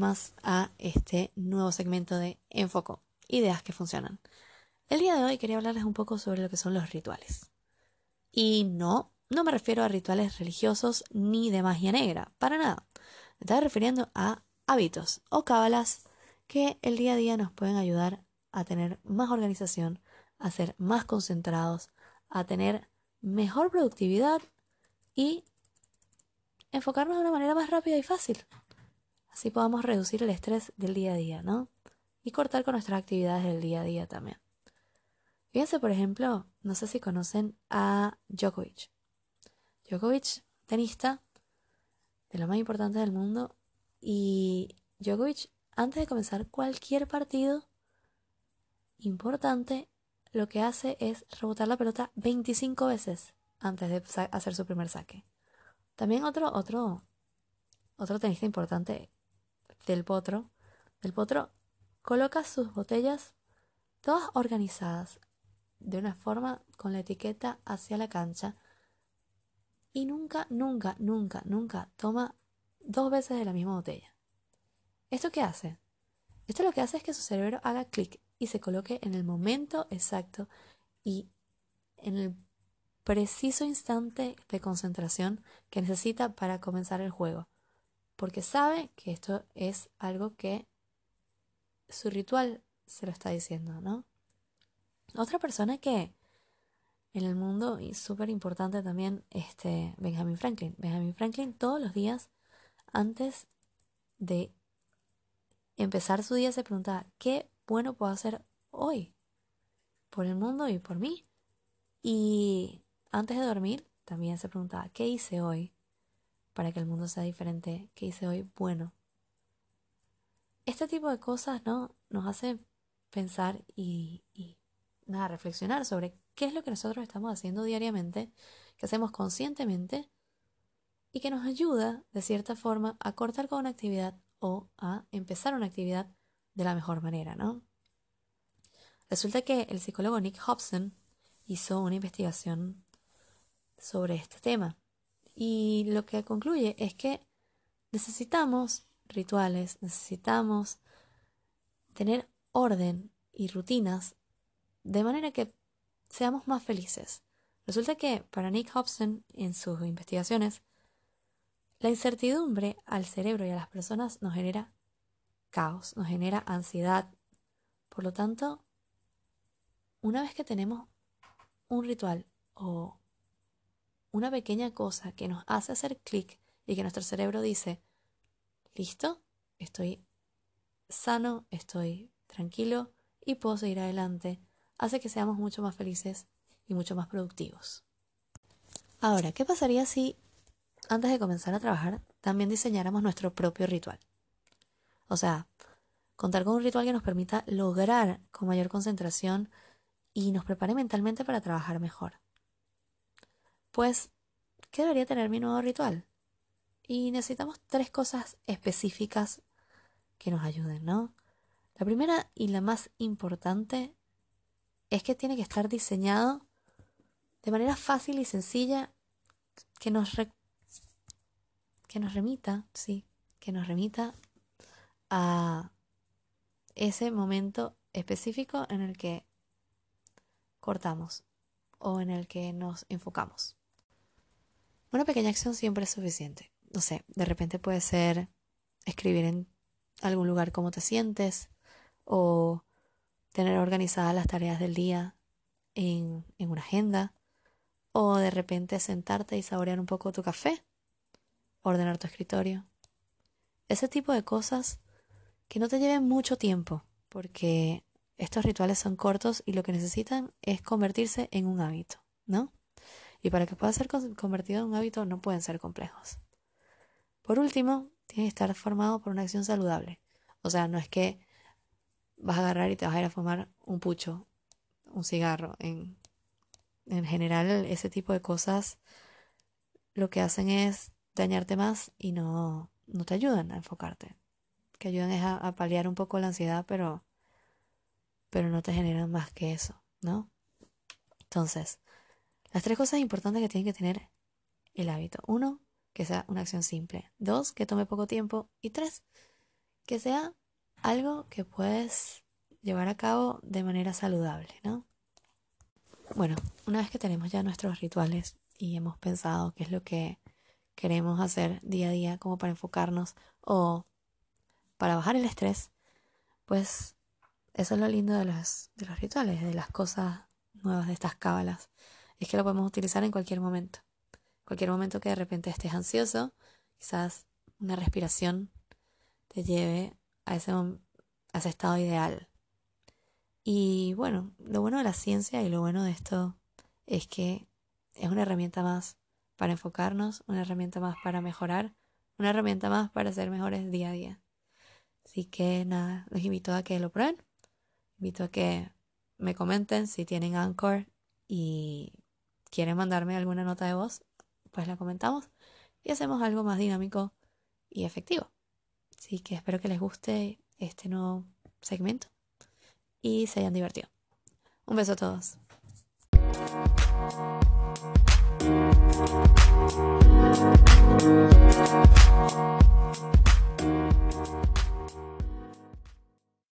más a este nuevo segmento de Enfoco, ideas que funcionan. El día de hoy quería hablarles un poco sobre lo que son los rituales. Y no, no me refiero a rituales religiosos ni de magia negra, para nada. Me estaba refiriendo a hábitos o cábalas que el día a día nos pueden ayudar a tener más organización, a ser más concentrados, a tener mejor productividad y enfocarnos de una manera más rápida y fácil. Así podamos reducir el estrés del día a día, ¿no? Y cortar con nuestras actividades del día a día también. Fíjense, por ejemplo, no sé si conocen a Djokovic. Djokovic, tenista, de lo más importante del mundo. Y Djokovic, antes de comenzar cualquier partido importante, lo que hace es rebotar la pelota 25 veces antes de hacer su primer saque. También otro, otro, otro tenista importante del potro, del potro, coloca sus botellas todas organizadas de una forma con la etiqueta hacia la cancha y nunca, nunca, nunca, nunca toma dos veces de la misma botella. ¿Esto qué hace? Esto lo que hace es que su cerebro haga clic y se coloque en el momento exacto y en el preciso instante de concentración que necesita para comenzar el juego, porque sabe que esto es algo que su ritual se lo está diciendo, ¿no? Otra persona que en el mundo y súper importante también, este Benjamin Franklin. Benjamin Franklin todos los días antes de empezar su día se preguntaba, ¿qué bueno puedo hacer hoy? Por el mundo y por mí. Y antes de dormir, también se preguntaba, ¿qué hice hoy para que el mundo sea diferente? ¿Qué hice hoy bueno? Este tipo de cosas, ¿no? Nos hace pensar y, y nada, reflexionar sobre qué es lo que nosotros estamos haciendo diariamente, que hacemos conscientemente y que nos ayuda, de cierta forma, a cortar con una actividad o a empezar una actividad de la mejor manera, ¿no? Resulta que el psicólogo Nick Hobson hizo una investigación sobre este tema. Y lo que concluye es que necesitamos rituales, necesitamos tener orden y rutinas de manera que seamos más felices. Resulta que para Nick Hobson, en sus investigaciones, la incertidumbre al cerebro y a las personas nos genera caos, nos genera ansiedad. Por lo tanto, una vez que tenemos un ritual o una pequeña cosa que nos hace hacer clic y que nuestro cerebro dice, listo, estoy sano, estoy tranquilo y puedo seguir adelante, hace que seamos mucho más felices y mucho más productivos. Ahora, ¿qué pasaría si antes de comenzar a trabajar también diseñáramos nuestro propio ritual? O sea, contar con un ritual que nos permita lograr con mayor concentración y nos prepare mentalmente para trabajar mejor. Pues, ¿qué debería tener mi nuevo ritual? Y necesitamos tres cosas específicas que nos ayuden, ¿no? La primera y la más importante es que tiene que estar diseñado de manera fácil y sencilla que nos, que nos remita, sí, que nos remita a ese momento específico en el que cortamos o en el que nos enfocamos. Una pequeña acción siempre es suficiente. No sé, de repente puede ser escribir en algún lugar cómo te sientes o tener organizadas las tareas del día en, en una agenda o de repente sentarte y saborear un poco tu café, ordenar tu escritorio. Ese tipo de cosas que no te lleven mucho tiempo, porque estos rituales son cortos y lo que necesitan es convertirse en un hábito, ¿no? Y para que pueda ser convertido en un hábito no pueden ser complejos. Por último, tiene que estar formado por una acción saludable. O sea, no es que vas a agarrar y te vas a ir a fumar un pucho, un cigarro. En, en general, ese tipo de cosas lo que hacen es dañarte más y no, no te ayudan a enfocarte. Que ayudan es a, paliar un poco la ansiedad, pero, pero no te generan más que eso, ¿no? Entonces, las tres cosas importantes que tiene que tener el hábito. Uno, que sea una acción simple. Dos, que tome poco tiempo. Y tres, que sea algo que puedes llevar a cabo de manera saludable, ¿no? Bueno, una vez que tenemos ya nuestros rituales y hemos pensado qué es lo que queremos hacer día a día como para enfocarnos o para bajar el estrés, pues eso es lo lindo de los, de los rituales, de las cosas nuevas, de estas cábalas, es que lo podemos utilizar en cualquier momento. Cualquier momento que de repente estés ansioso, quizás una respiración te lleve a ese, a ese estado ideal. Y bueno, lo bueno de la ciencia y lo bueno de esto es que es una herramienta más para enfocarnos, una herramienta más para mejorar, una herramienta más para ser mejores día a día. Así que nada, los invito a que lo prueben. Invito a que me comenten si tienen Anchor y Quieren mandarme alguna nota de voz, pues la comentamos y hacemos algo más dinámico y efectivo. Así que espero que les guste este nuevo segmento y se hayan divertido. Un beso a todos.